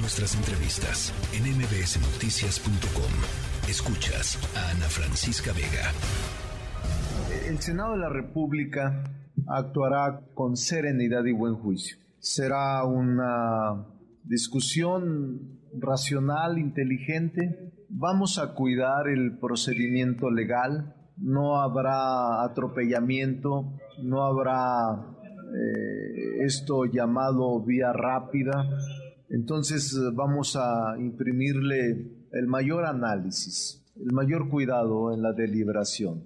Nuestras entrevistas en mbsnoticias.com. Escuchas a Ana Francisca Vega. El Senado de la República actuará con serenidad y buen juicio. Será una discusión racional, inteligente. Vamos a cuidar el procedimiento legal. No habrá atropellamiento, no habrá eh, esto llamado vía rápida. Entonces eh, vamos a imprimirle el mayor análisis, el mayor cuidado en la deliberación.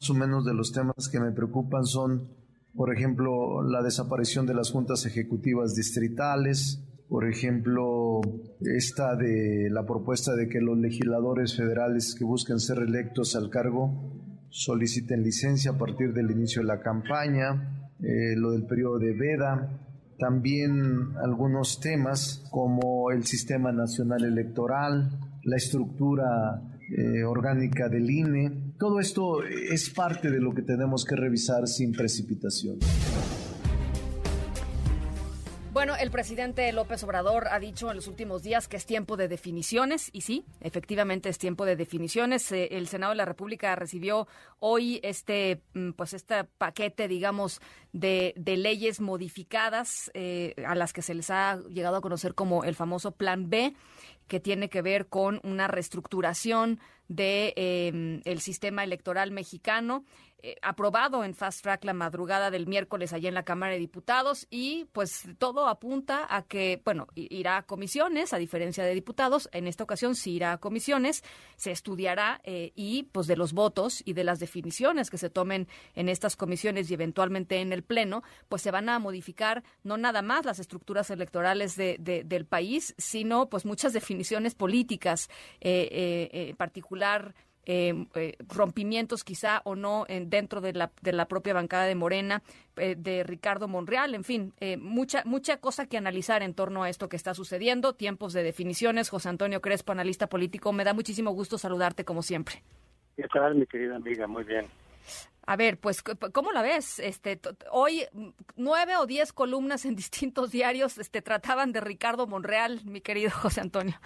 Más o menos de los temas que me preocupan son, por ejemplo, la desaparición de las juntas ejecutivas distritales, por ejemplo, esta de la propuesta de que los legisladores federales que busquen ser electos al cargo soliciten licencia a partir del inicio de la campaña, eh, lo del periodo de veda, también algunos temas como el sistema nacional electoral, la estructura eh, orgánica del INE. Todo esto es parte de lo que tenemos que revisar sin precipitación. Bueno, el presidente López Obrador ha dicho en los últimos días que es tiempo de definiciones y sí, efectivamente es tiempo de definiciones. Eh, el Senado de la República recibió hoy este, mm, pues este paquete, digamos, de, leyes modificadas eh, a las que se les ha llegado a conocer como el famoso Plan B que tiene que ver con una reestructuración de em, el sistema electoral mexicano eh, aprobado en fast track la madrugada del miércoles allá en la Cámara de Diputados y pues todo apunta a que, bueno, irá a comisiones, a diferencia de diputados, en esta ocasión sí irá a comisiones, se estudiará eh, y pues de los votos y de las definiciones que se tomen en estas comisiones y eventualmente en el Pleno, pues se van a modificar no nada más las estructuras electorales de, del país, sino pues muchas definiciones políticas, eh, en eh, eh, rompimientos quizá o no en, dentro de la, de la propia bancada de Morena, eh, de Ricardo Monreal, en fin, mucha, mucha cosa que analizar en torno a esto que está sucediendo, tiempos de definiciones. José Antonio Crespo, analista político, me da muchísimo gusto saludarte como siempre. ¿Qué tal, mi querida amiga? Muy bien. A ver, pues, ¿cómo la ves? Este, hoy nueve o diez columnas en distintos diarios este, trataban de Ricardo Monreal, mi querido José Antonio.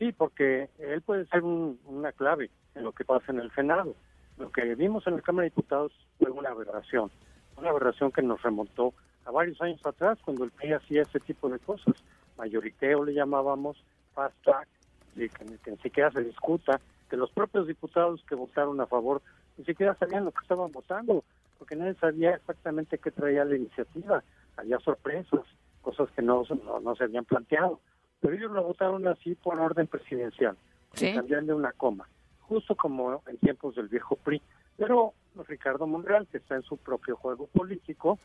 Sí, porque él puede ser una clave en lo que pasa en el Senado. Lo que vimos en la Cámara de Diputados fue una aberración, una aberración que nos remontó a varios años atrás cuando el PRI hacía ese tipo de cosas. Mayoriteo le llamábamos, fast track, y que, ni siquiera se discuta, que los propios diputados que votaron a favor ni siquiera sabían lo que estaban votando, porque nadie sabía exactamente qué traía la iniciativa. Había sorpresas, cosas que no, no, se habían planteado. Pero ellos lo votaron así por orden presidencial, ¿Sí? cambiando una coma justo como en tiempos del viejo PRI. Pero Ricardo Monreal, que está en su propio juego político,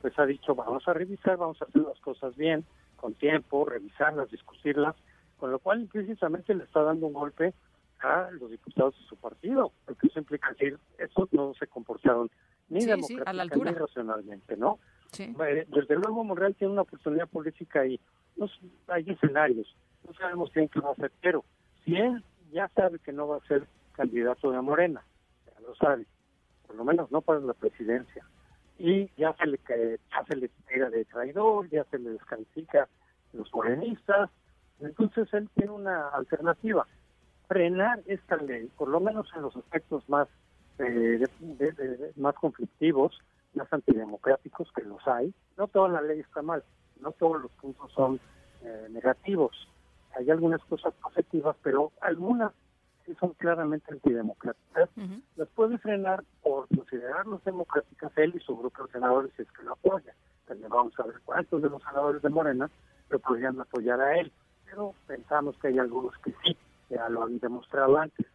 pues ha dicho, vamos a revisar, vamos a hacer las cosas bien, con tiempo, revisarlas, discutirlas, con lo cual precisamente le está dando un golpe a los diputados de su partido, porque eso implica decir, estos no se comportaron ni democráticamente ni racionalmente, ¿no? Desde luego Monreal tiene una oportunidad política y no, hay escenarios, no sabemos bien qué va a hacer, pero si él ya sabe que no va a ser candidato de Morena, ya lo sabe, por lo menos no para la presidencia. Y ya se le, ya se le tira de traidor, ya se le descalifica los morenistas, entonces él tiene una alternativa, frenar esta ley, por lo menos en los aspectos más, eh, más conflictivos, más antidemocráticos que los hay. No toda la ley está mal, no todos los puntos son eh, negativos, hay algunas cosas positivas, pero algunas sí son claramente antidemocráticas. Las puede frenar por considerarlas democráticas él y su grupo de senadores si es que lo apoya. También vamos a ver cuántos de los senadores de Morena lo podrían apoyar a él. Pero pensamos que hay algunos que sí, ya lo han demostrado antes.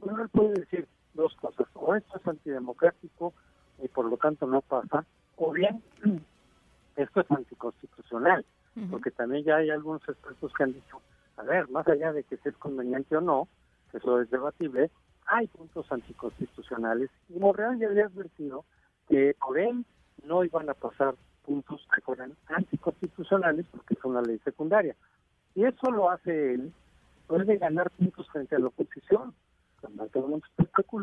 Uno él puede decir dos cosas. O esto es antidemocrático y por lo tanto no pasa, o bien esto es anticonstitucional, porque también ya hay algunos expertos que han dicho a ver, más allá de que sea conveniente o no, eso es debatible, hay puntos anticonstitucionales y Morreal ya había advertido que por él no iban a pasar puntos que fueran anticonstitucionales porque es una ley secundaria. Y eso lo hace él, puede ganar puntos frente a la oposición. Cuando todo el mundo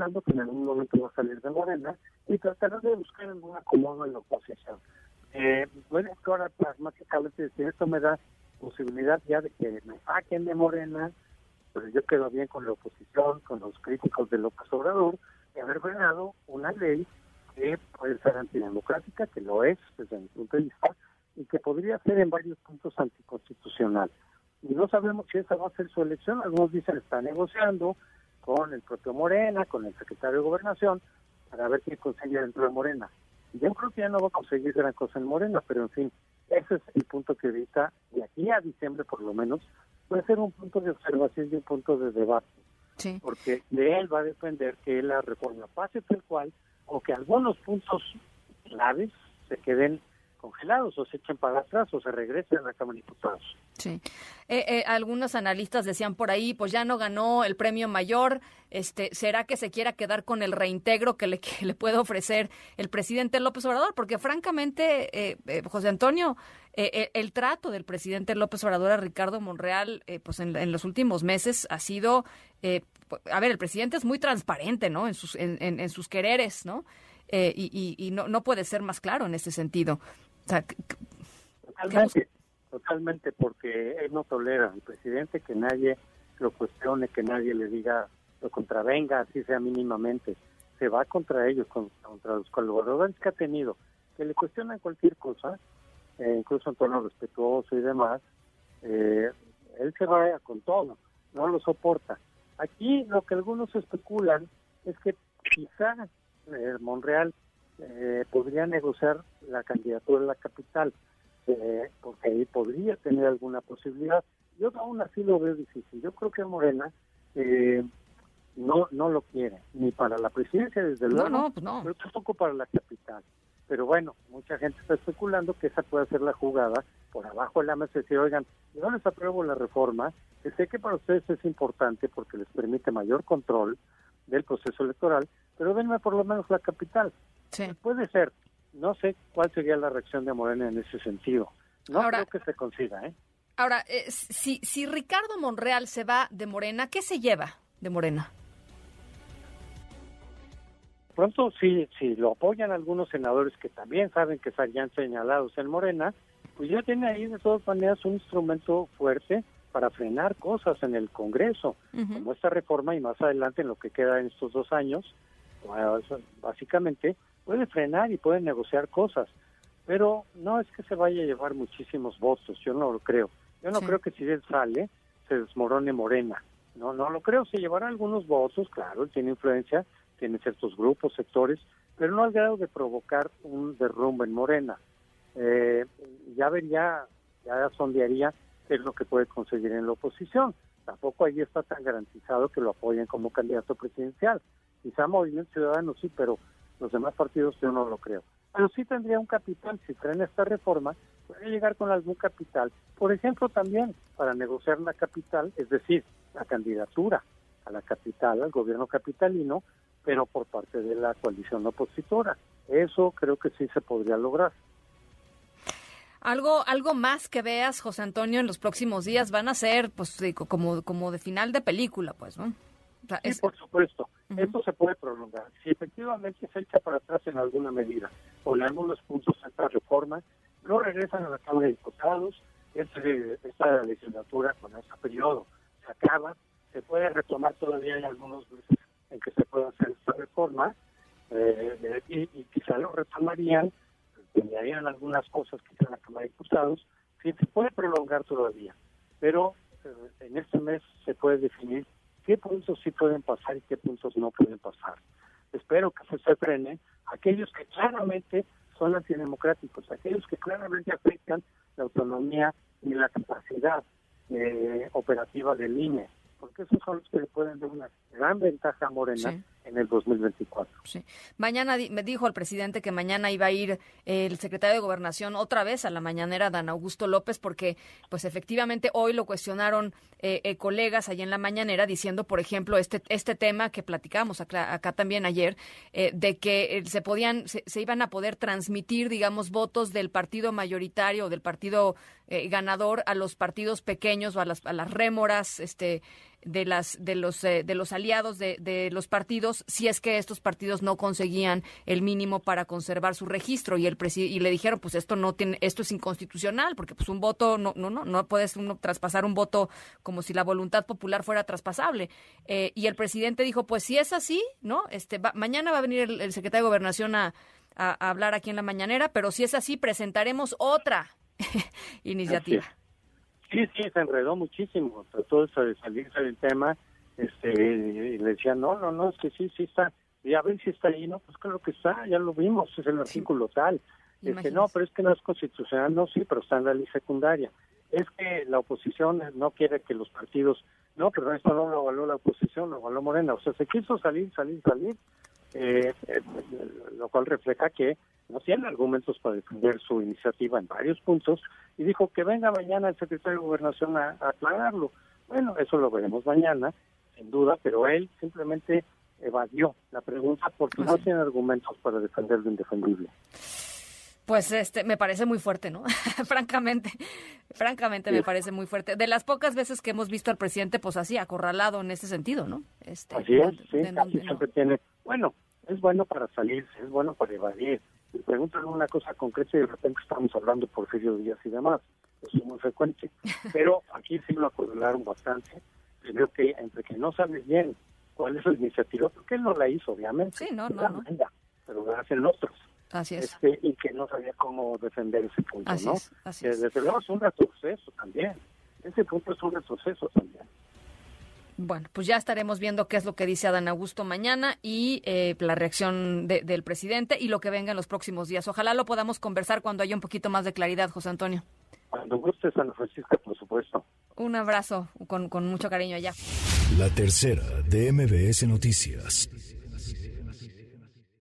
especulando que en algún momento va a salir de Morena y tratará de buscar algún acomodo en la oposición. Eh, puede ahora pragmáticamente decir, esto me da posibilidad ya de que me saquen de Morena, pero yo quedo bien con la oposición, con los críticos de López Obrador, de haber frenado una ley que puede ser antidemocrática, que lo es desde mi punto de vista, y que podría ser en varios puntos anticonstitucional. Y no sabemos si esa va a ser su elección. Algunos dicen está negociando con el propio Morena, con el secretario de Gobernación, para ver qué consigue dentro de Morena. Yo creo que ya no va a conseguir gran cosa en Morena, pero en fin, ese es el punto que ahorita, de aquí a diciembre por lo menos, puede ser un punto de observación y un punto de debate. Sí. Porque de él va a depender que la reforma pase tal cual o que algunos puntos claves se queden congelados o se echen para atrás o se regresen a la Cámara de Diputados. Sí. Eh, eh, algunos analistas decían por ahí, pues ya no ganó el premio mayor, este, ¿será que se quiera quedar con el reintegro que le, que le puede ofrecer el presidente López Obrador? Porque francamente, eh, José Antonio, el trato del presidente López Obrador a Ricardo Monreal, pues en, los últimos meses ha sido, a ver, el presidente es muy transparente, ¿no? En sus, en, en, sus quereres, ¿no? y, y, no, no puede ser más claro en ese sentido totalmente, totalmente, porque él no tolera al presidente que nadie lo cuestione, que nadie le diga lo contravenga, así sea mínimamente. Se va contra ellos, contra los colaboradores que ha tenido, que le cuestionan cualquier cosa, eh, incluso en tono respetuoso y demás. Eh, él se va con todo, no lo soporta. Aquí lo que algunos especulan es que quizá eh, Monreal eh, podría negociar la candidatura en la capital, eh, porque ahí podría tener alguna posibilidad. Yo aún así lo veo difícil. Yo creo que Morena eh, no no lo quiere, ni para la presidencia, desde luego, no, pues no. pero tampoco para la capital. Pero bueno, mucha gente está especulando que esa puede ser la jugada por abajo de la mesa, decir, oigan, yo les apruebo la reforma, que sé que para ustedes es importante porque les permite mayor control del proceso electoral, pero denme por lo menos la capital. Puede ser. No sé cuál sería la reacción de Morena en ese sentido. No creo que se consiga, ¿eh? Ahora, eh, si, si Ricardo Monreal se va de Morena, ¿qué se lleva de Morena? Pronto, si, si lo apoyan algunos senadores que también saben que estarían señalados en Morena, pues ya tiene ahí de todas maneras un instrumento fuerte para frenar cosas en el Congreso, como esta reforma y más adelante en lo que queda en estos dos años, básicamente puede frenar y puede negociar cosas, pero no es que se vaya a llevar muchísimos votos, yo no lo creo. Yo no creo que si él sale se desmorone Morena. No, no lo creo, se llevará algunos votos, claro, tiene influencia, tiene ciertos grupos, sectores, pero no al grado de provocar un derrumbe en Morena. Eh, ya vería, ya sondearía es lo que puede conseguir en la oposición. Tampoco ahí está tan garantizado que lo apoyen como candidato presidencial. Quizá Movimiento Ciudadano sí, pero los demás partidos yo no lo creo. Pero sí tendría un capital, si traen esta reforma, puede llegar con algún capital. Por ejemplo, también para negociar la capital, es decir, la candidatura a la capital, al gobierno capitalino, pero por parte de la coalición opositora. Eso creo que sí se podría lograr. Algo, algo más que veas, José Antonio, en los próximos días van a ser, pues, como, como de final de película, pues, ¿no? sí, por supuesto. Esto se puede prolongar. Si efectivamente se echa para atrás en alguna medida o en algunos puntos esta reforma, no regresan a la Cámara de Diputados, este, esta legislatura con ese periodo se acaba, se puede retomar todavía hay algunos meses en que se pueda hacer esta reforma eh, y, quizá lo retomarían, cambiarían algunas cosas quizá en la Cámara de Diputados, sí, se puede prolongar todavía, pero eh, en este mes se puede definir qué puntos sí pueden pasar y qué puntos no pueden pasar. Espero que se frene aquellos que claramente son antidemocráticos, aquellos que claramente afectan la autonomía y la capacidad eh, operativa del INE porque esos son los que le pueden dar una gran ventaja a Morena en el 2024. Sí. Mañana me dijo el presidente que mañana iba a ir el secretario de Gobernación otra vez a la mañanera, Dan Augusto López, porque pues efectivamente hoy lo cuestionaron eh, eh, colegas allá en la mañanera diciendo, por ejemplo, este este tema que platicamos acá, también ayer, eh, de que se podían, se, iban a poder transmitir, digamos, votos del partido mayoritario del partido ganador a los partidos pequeños o a las, a las rémoras, este de las de los eh, de los aliados de, de, los partidos si es que estos partidos no conseguían el mínimo para conservar su registro. Y el y le dijeron pues esto no tiene esto es inconstitucional porque pues un voto no no no no puedes uno traspasar un voto como si la voluntad popular fuera traspasable. Eh, y el presidente dijo pues si es así no este mañana va a venir el, secretario de gobernación a, a, hablar aquí en la mañanera pero si es así presentaremos otra iniciativa Sí, sí, se enredó muchísimo, trató de salirse del tema, este, y le decía, no, no, no, es que sí, sí está, y a ver si está ahí, no, pues claro que está, ya lo vimos, es el artículo tal. Es que no, pero es que no es constitucional, no, sí, pero está en la ley secundaria. Es que la oposición no quiere que los partidos, no, pero esto no lo avaló la oposición, lo avaló Morena, o sea, se quiso salir, salir, salir, eh, eh, lo cual refleja que no tiene argumentos para defender su iniciativa en varios puntos y dijo que venga mañana el secretario de Gobernación a, aclararlo. Bueno, eso lo veremos mañana, sin duda, pero él simplemente evadió la pregunta porque no tiene argumentos para defender lo indefendible. Pues este me parece muy fuerte, ¿no? francamente, francamente me parece muy fuerte. De las pocas veces que hemos visto al presidente, pues así acorralado en ese sentido, ¿no? Este, así es, sí, siempre tiene. Bueno, es bueno para salirse, es bueno para evadir, preguntan una cosa concreta y de repente estamos hablando por Porfirio Díaz y demás. Eso es muy frecuente. Pero aquí sí lo acordaron bastante. Creo que entre que no sabe bien cuál es la iniciativa, porque él no la hizo, obviamente. Sí, no, no, no. pero la hacen otros. Así es. Este, y que no sabía cómo defender ese punto, ¿no? así es. Desde luego es un retroceso también. Ese punto es un retroceso también. Bueno, pues ya estaremos viendo qué es lo que dice Adán Augusto mañana y eh, la reacción del presidente y lo que venga en los próximos días. Ojalá lo podamos conversar cuando haya un poquito más de claridad, José Antonio. Cuando guste, San Francisco, por supuesto. Un abrazo con, con mucho cariño allá. La tercera de MBS Noticias.